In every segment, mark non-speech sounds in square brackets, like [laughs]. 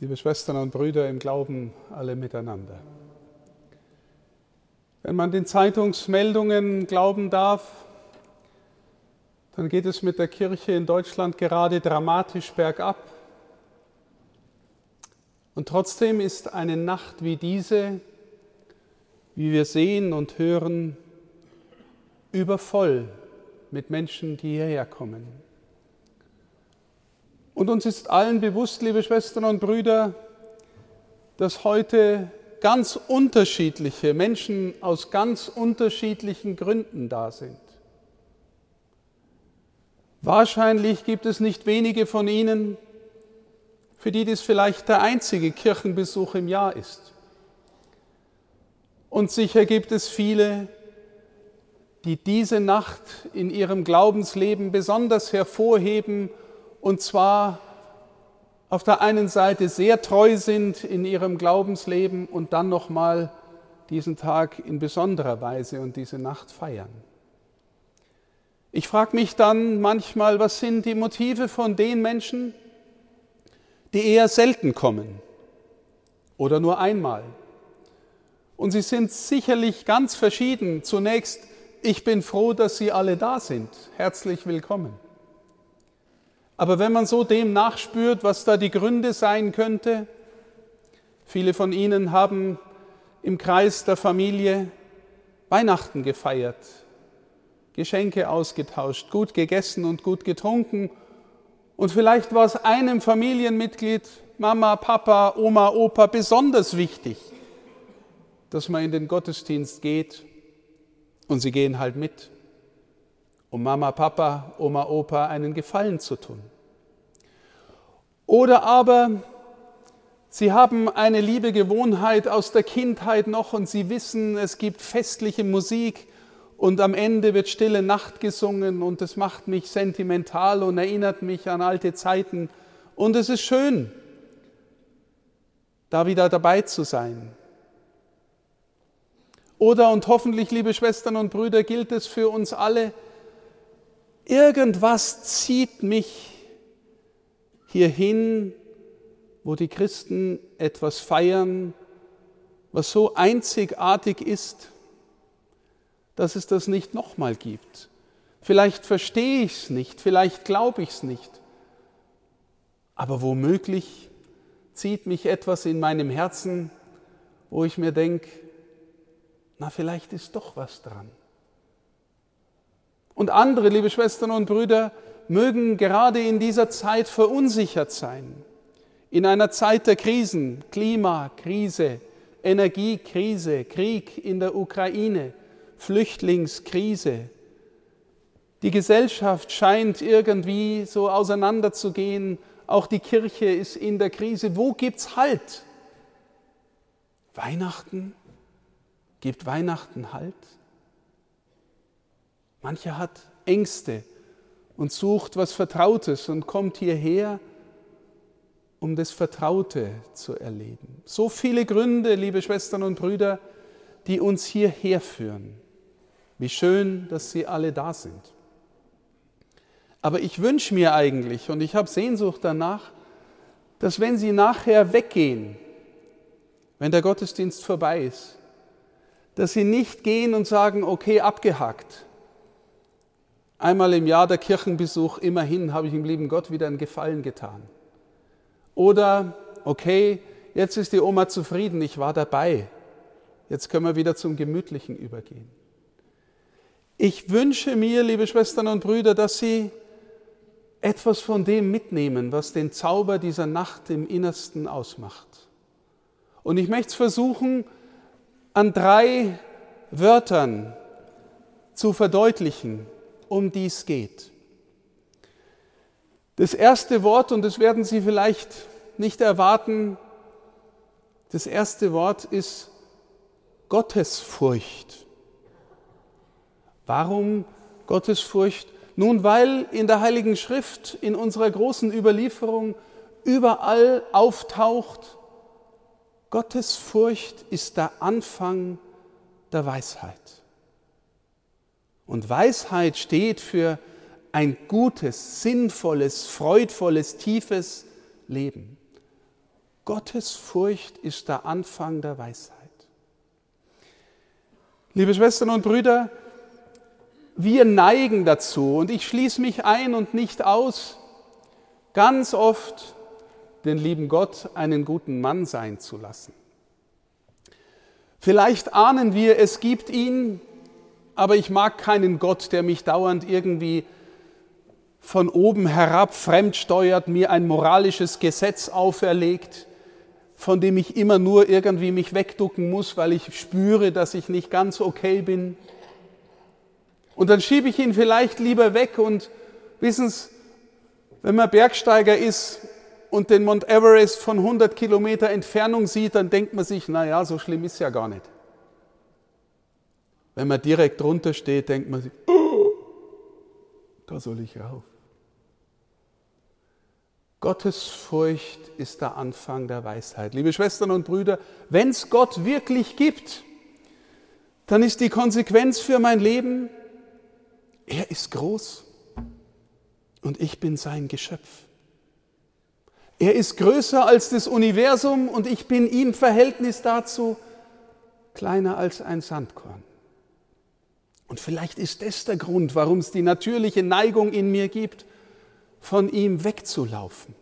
liebe Schwestern und Brüder im Glauben, alle miteinander. Wenn man den Zeitungsmeldungen glauben darf, dann geht es mit der Kirche in Deutschland gerade dramatisch bergab. Und trotzdem ist eine Nacht wie diese, wie wir sehen und hören, übervoll mit Menschen, die hierher kommen. Und uns ist allen bewusst, liebe Schwestern und Brüder, dass heute ganz unterschiedliche Menschen aus ganz unterschiedlichen Gründen da sind. Wahrscheinlich gibt es nicht wenige von Ihnen, für die dies vielleicht der einzige Kirchenbesuch im Jahr ist. Und sicher gibt es viele, die diese Nacht in ihrem Glaubensleben besonders hervorheben und zwar auf der einen Seite sehr treu sind in ihrem Glaubensleben und dann nochmal diesen Tag in besonderer Weise und diese Nacht feiern. Ich frage mich dann manchmal, was sind die Motive von den Menschen, die eher selten kommen oder nur einmal. Und sie sind sicherlich ganz verschieden. Zunächst, ich bin froh, dass Sie alle da sind. Herzlich willkommen. Aber wenn man so dem nachspürt, was da die Gründe sein könnte, viele von Ihnen haben im Kreis der Familie Weihnachten gefeiert, Geschenke ausgetauscht, gut gegessen und gut getrunken. Und vielleicht war es einem Familienmitglied, Mama, Papa, Oma, Opa besonders wichtig, dass man in den Gottesdienst geht und sie gehen halt mit um Mama, Papa, Oma, Opa einen Gefallen zu tun. Oder aber sie haben eine liebe Gewohnheit aus der Kindheit noch und sie wissen, es gibt festliche Musik und am Ende wird stille Nacht gesungen und es macht mich sentimental und erinnert mich an alte Zeiten und es ist schön, da wieder dabei zu sein. Oder, und hoffentlich, liebe Schwestern und Brüder, gilt es für uns alle, Irgendwas zieht mich hierhin, wo die Christen etwas feiern, was so einzigartig ist, dass es das nicht nochmal gibt. Vielleicht verstehe ich es nicht, vielleicht glaube ich es nicht, aber womöglich zieht mich etwas in meinem Herzen, wo ich mir denke, na vielleicht ist doch was dran. Und andere, liebe Schwestern und Brüder, mögen gerade in dieser Zeit verunsichert sein. In einer Zeit der Krisen, Klimakrise, Energiekrise, Krieg in der Ukraine, Flüchtlingskrise. Die Gesellschaft scheint irgendwie so auseinanderzugehen. Auch die Kirche ist in der Krise. Wo gibt's Halt? Weihnachten? Gibt Weihnachten Halt? Mancher hat Ängste und sucht was Vertrautes und kommt hierher, um das Vertraute zu erleben. So viele Gründe, liebe Schwestern und Brüder, die uns hierher führen. Wie schön, dass Sie alle da sind. Aber ich wünsche mir eigentlich, und ich habe Sehnsucht danach, dass wenn Sie nachher weggehen, wenn der Gottesdienst vorbei ist, dass Sie nicht gehen und sagen, okay, abgehakt, Einmal im Jahr der Kirchenbesuch, immerhin habe ich dem lieben Gott wieder einen Gefallen getan. Oder, okay, jetzt ist die Oma zufrieden, ich war dabei. Jetzt können wir wieder zum Gemütlichen übergehen. Ich wünsche mir, liebe Schwestern und Brüder, dass Sie etwas von dem mitnehmen, was den Zauber dieser Nacht im Innersten ausmacht. Und ich möchte es versuchen, an drei Wörtern zu verdeutlichen, um die es geht. Das erste Wort, und das werden Sie vielleicht nicht erwarten, das erste Wort ist Gottesfurcht. Warum Gottesfurcht? Nun, weil in der Heiligen Schrift, in unserer großen Überlieferung überall auftaucht, Gottesfurcht ist der Anfang der Weisheit. Und Weisheit steht für ein gutes, sinnvolles, freudvolles, tiefes Leben. Gottes Furcht ist der Anfang der Weisheit. Liebe Schwestern und Brüder, wir neigen dazu, und ich schließe mich ein und nicht aus, ganz oft den lieben Gott einen guten Mann sein zu lassen. Vielleicht ahnen wir, es gibt ihn, aber ich mag keinen Gott, der mich dauernd irgendwie von oben herab fremdsteuert, mir ein moralisches Gesetz auferlegt, von dem ich immer nur irgendwie mich wegducken muss, weil ich spüre, dass ich nicht ganz okay bin. Und dann schiebe ich ihn vielleicht lieber weg und wissen Sie, wenn man Bergsteiger ist und den Mount Everest von 100 Kilometer Entfernung sieht, dann denkt man sich, na ja, so schlimm ist ja gar nicht. Wenn man direkt drunter steht, denkt man sich, oh, da soll ich rauf. Gottes Furcht ist der Anfang der Weisheit. Liebe Schwestern und Brüder, wenn es Gott wirklich gibt, dann ist die Konsequenz für mein Leben, er ist groß und ich bin sein Geschöpf. Er ist größer als das Universum und ich bin im Verhältnis dazu kleiner als ein Sandkorn. Und vielleicht ist das der Grund, warum es die natürliche Neigung in mir gibt, von ihm wegzulaufen.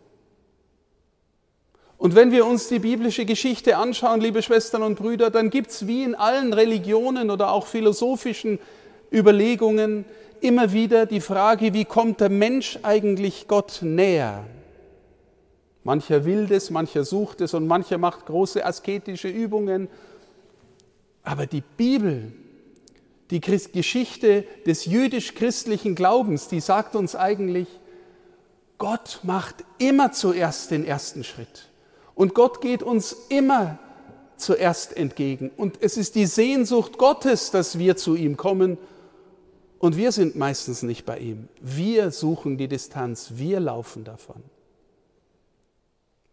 Und wenn wir uns die biblische Geschichte anschauen, liebe Schwestern und Brüder, dann gibt es wie in allen Religionen oder auch philosophischen Überlegungen immer wieder die Frage, wie kommt der Mensch eigentlich Gott näher? Mancher will das, mancher sucht es und mancher macht große asketische Übungen. Aber die Bibel, die Geschichte des jüdisch-christlichen Glaubens, die sagt uns eigentlich, Gott macht immer zuerst den ersten Schritt. Und Gott geht uns immer zuerst entgegen. Und es ist die Sehnsucht Gottes, dass wir zu ihm kommen. Und wir sind meistens nicht bei ihm. Wir suchen die Distanz, wir laufen davon.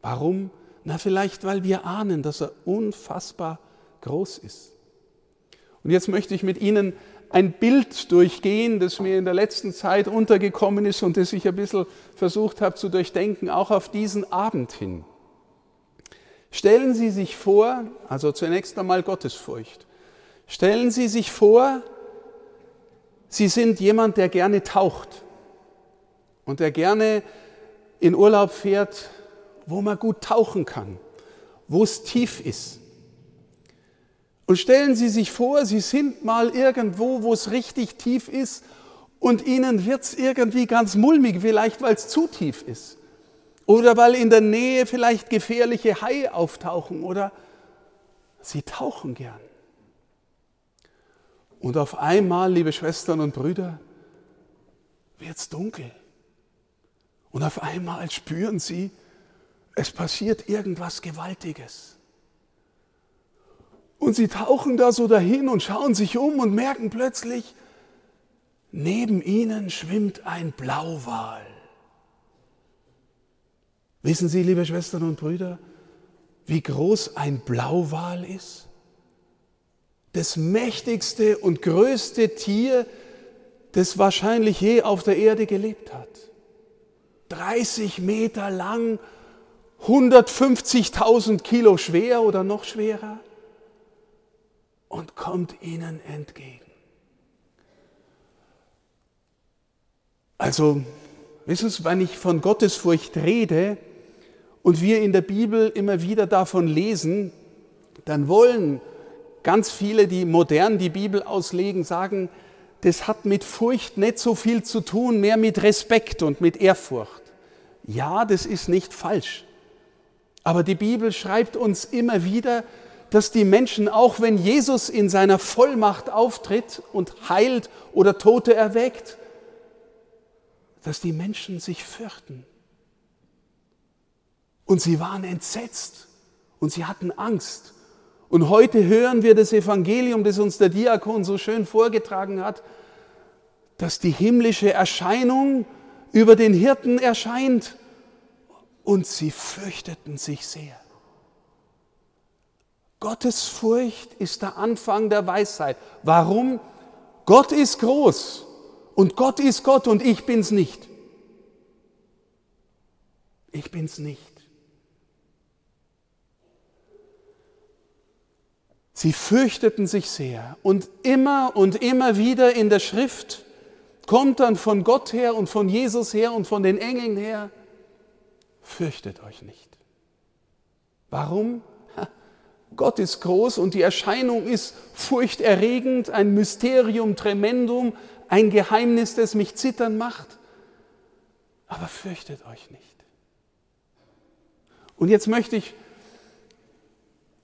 Warum? Na vielleicht, weil wir ahnen, dass er unfassbar groß ist. Und jetzt möchte ich mit Ihnen ein Bild durchgehen, das mir in der letzten Zeit untergekommen ist und das ich ein bisschen versucht habe zu durchdenken, auch auf diesen Abend hin. Stellen Sie sich vor, also zunächst einmal Gottesfurcht, stellen Sie sich vor, Sie sind jemand, der gerne taucht und der gerne in Urlaub fährt wo man gut tauchen kann, wo es tief ist. Und stellen Sie sich vor, Sie sind mal irgendwo, wo es richtig tief ist und Ihnen wird es irgendwie ganz mulmig, vielleicht weil es zu tief ist. Oder weil in der Nähe vielleicht gefährliche Haie auftauchen oder Sie tauchen gern. Und auf einmal, liebe Schwestern und Brüder, wird es dunkel. Und auf einmal spüren Sie, es passiert irgendwas Gewaltiges. Und sie tauchen da so dahin und schauen sich um und merken plötzlich, neben ihnen schwimmt ein Blauwal. Wissen Sie, liebe Schwestern und Brüder, wie groß ein Blauwal ist? Das mächtigste und größte Tier, das wahrscheinlich je auf der Erde gelebt hat. 30 Meter lang 150.000 Kilo schwer oder noch schwerer und kommt ihnen entgegen. Also, wissen Sie, wenn ich von Gottesfurcht rede und wir in der Bibel immer wieder davon lesen, dann wollen ganz viele, die modern die Bibel auslegen, sagen, das hat mit Furcht nicht so viel zu tun, mehr mit Respekt und mit Ehrfurcht. Ja, das ist nicht falsch. Aber die Bibel schreibt uns immer wieder, dass die Menschen, auch wenn Jesus in seiner Vollmacht auftritt und heilt oder Tote erweckt, dass die Menschen sich fürchten. Und sie waren entsetzt und sie hatten Angst. Und heute hören wir das Evangelium, das uns der Diakon so schön vorgetragen hat, dass die himmlische Erscheinung über den Hirten erscheint und sie fürchteten sich sehr. Gottesfurcht ist der Anfang der Weisheit. Warum? Gott ist groß und Gott ist Gott und ich bin's nicht. Ich bin's nicht. Sie fürchteten sich sehr und immer und immer wieder in der Schrift kommt dann von Gott her und von Jesus her und von den Engeln her, fürchtet euch nicht. Warum? Gott ist groß und die Erscheinung ist furchterregend, ein Mysterium tremendum, ein Geheimnis, das mich zittern macht. Aber fürchtet euch nicht. Und jetzt möchte ich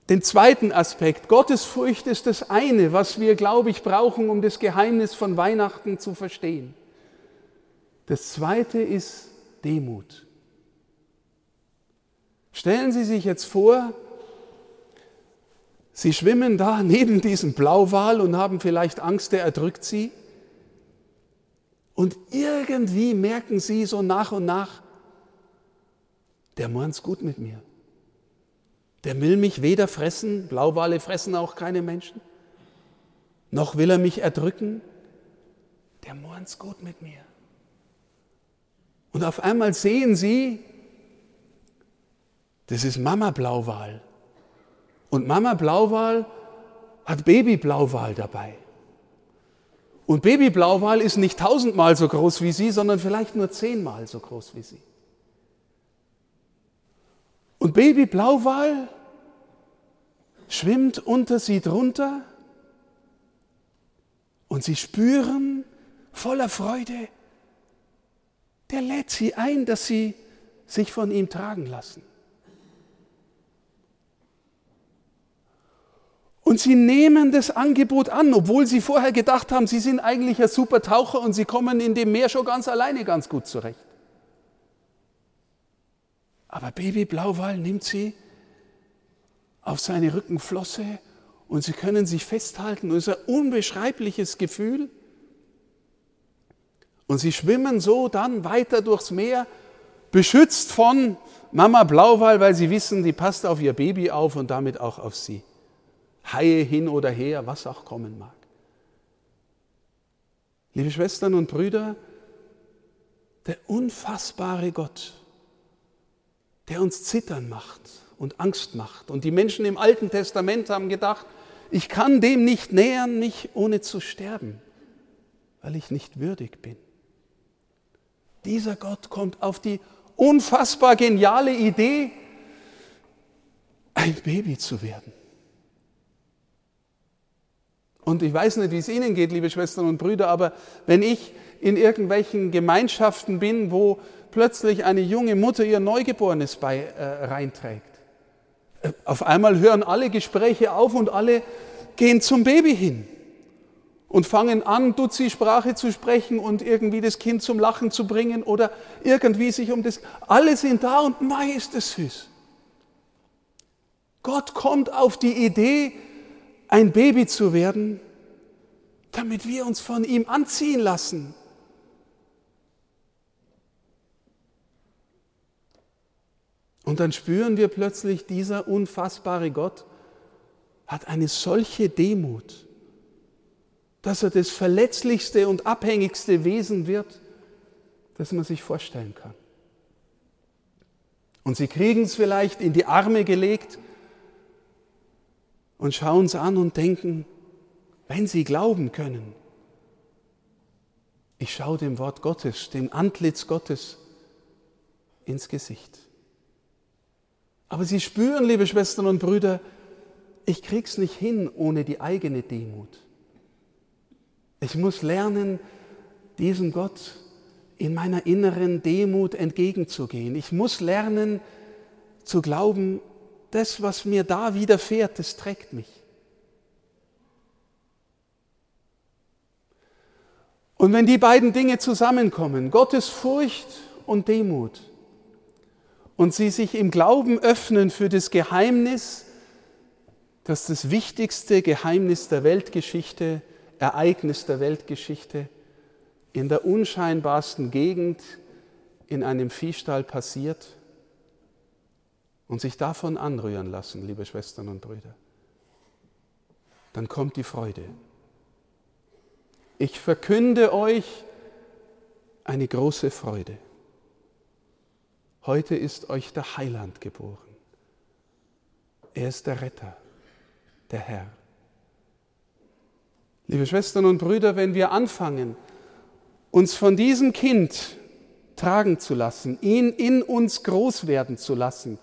den zweiten Aspekt. Gottesfurcht ist das eine, was wir, glaube ich, brauchen, um das Geheimnis von Weihnachten zu verstehen. Das zweite ist Demut. Stellen Sie sich jetzt vor, Sie schwimmen da [laughs] neben diesem Blauwal und haben vielleicht Angst, der erdrückt Sie. Und irgendwie merken Sie so nach und nach, der meint's gut mit mir. Der will mich weder fressen, Blauwale fressen auch keine Menschen, noch will er mich erdrücken. Der meint's gut mit mir. Und auf einmal sehen Sie, das ist Mama Blauwal. Und Mama Blauwal hat Baby Blauwal dabei. Und Baby Blauwal ist nicht tausendmal so groß wie sie, sondern vielleicht nur zehnmal so groß wie sie. Und Baby Blauwal schwimmt unter sie drunter und sie spüren voller Freude, der lädt sie ein, dass sie sich von ihm tragen lassen. Und sie nehmen das Angebot an, obwohl sie vorher gedacht haben, sie sind eigentlich ein super Taucher und sie kommen in dem Meer schon ganz alleine ganz gut zurecht. Aber Baby Blauwal nimmt sie auf seine Rückenflosse und sie können sich festhalten. Und es ist ein unbeschreibliches Gefühl. Und sie schwimmen so dann weiter durchs Meer, beschützt von Mama Blauwal, weil sie wissen, die passt auf ihr Baby auf und damit auch auf sie. Haie hin oder her, was auch kommen mag. Liebe Schwestern und Brüder, der unfassbare Gott, der uns zittern macht und Angst macht. Und die Menschen im Alten Testament haben gedacht, ich kann dem nicht nähern, nicht ohne zu sterben, weil ich nicht würdig bin. Dieser Gott kommt auf die unfassbar geniale Idee, ein Baby zu werden. Und ich weiß nicht, wie es Ihnen geht, liebe Schwestern und Brüder, aber wenn ich in irgendwelchen Gemeinschaften bin, wo plötzlich eine junge Mutter ihr Neugeborenes bei, äh, reinträgt, äh, auf einmal hören alle Gespräche auf und alle gehen zum Baby hin und fangen an, Dutzi-Sprache zu sprechen und irgendwie das Kind zum Lachen zu bringen oder irgendwie sich um das. Alle sind da und mei, ist das süß. Gott kommt auf die Idee, ein Baby zu werden, damit wir uns von ihm anziehen lassen. Und dann spüren wir plötzlich, dieser unfassbare Gott hat eine solche Demut, dass er das verletzlichste und abhängigste Wesen wird, das man sich vorstellen kann. Und sie kriegen es vielleicht in die Arme gelegt und schauen es an und denken, wenn sie glauben können, ich schaue dem Wort Gottes, dem Antlitz Gottes ins Gesicht. Aber sie spüren, liebe Schwestern und Brüder, ich krieg's nicht hin ohne die eigene Demut. Ich muss lernen, diesem Gott in meiner inneren Demut entgegenzugehen. Ich muss lernen zu glauben, das, was mir da widerfährt, das trägt mich. Und wenn die beiden Dinge zusammenkommen, Gottes Furcht und Demut, und sie sich im Glauben öffnen für das Geheimnis, dass das wichtigste Geheimnis der Weltgeschichte, Ereignis der Weltgeschichte in der unscheinbarsten Gegend in einem Viehstall passiert, und sich davon anrühren lassen, liebe Schwestern und Brüder, dann kommt die Freude. Ich verkünde euch eine große Freude. Heute ist euch der Heiland geboren. Er ist der Retter, der Herr. Liebe Schwestern und Brüder, wenn wir anfangen, uns von diesem Kind tragen zu lassen, ihn in uns groß werden zu lassen,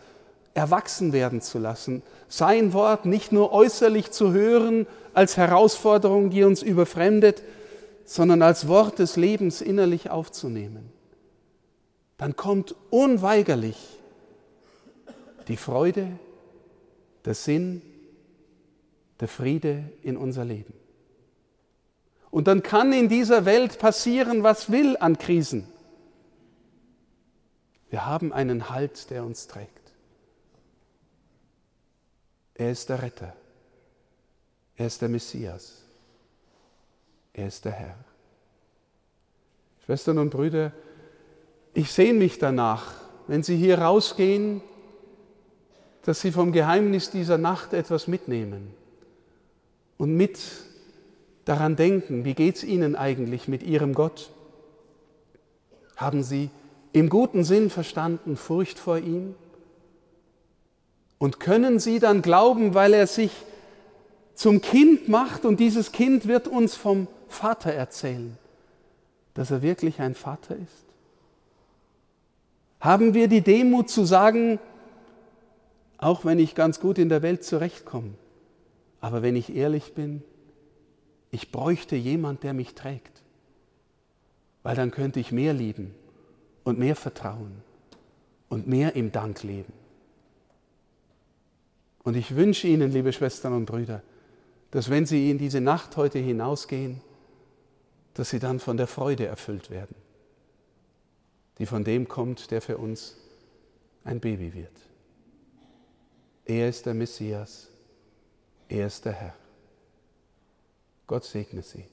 erwachsen werden zu lassen, sein Wort nicht nur äußerlich zu hören als Herausforderung, die uns überfremdet, sondern als Wort des Lebens innerlich aufzunehmen, dann kommt unweigerlich die Freude, der Sinn, der Friede in unser Leben. Und dann kann in dieser Welt passieren, was will an Krisen. Wir haben einen Halt, der uns trägt. Er ist der Retter. Er ist der Messias. Er ist der Herr. Schwestern und Brüder, ich sehne mich danach, wenn Sie hier rausgehen, dass Sie vom Geheimnis dieser Nacht etwas mitnehmen und mit daran denken, wie geht es Ihnen eigentlich mit Ihrem Gott? Haben Sie im guten Sinn verstanden Furcht vor ihm? Und können Sie dann glauben, weil er sich zum Kind macht und dieses Kind wird uns vom Vater erzählen, dass er wirklich ein Vater ist? Haben wir die Demut zu sagen, auch wenn ich ganz gut in der Welt zurechtkomme, aber wenn ich ehrlich bin, ich bräuchte jemand, der mich trägt, weil dann könnte ich mehr lieben und mehr vertrauen und mehr im Dank leben. Und ich wünsche Ihnen, liebe Schwestern und Brüder, dass wenn Sie in diese Nacht heute hinausgehen, dass Sie dann von der Freude erfüllt werden, die von dem kommt, der für uns ein Baby wird. Er ist der Messias, er ist der Herr. Gott segne Sie.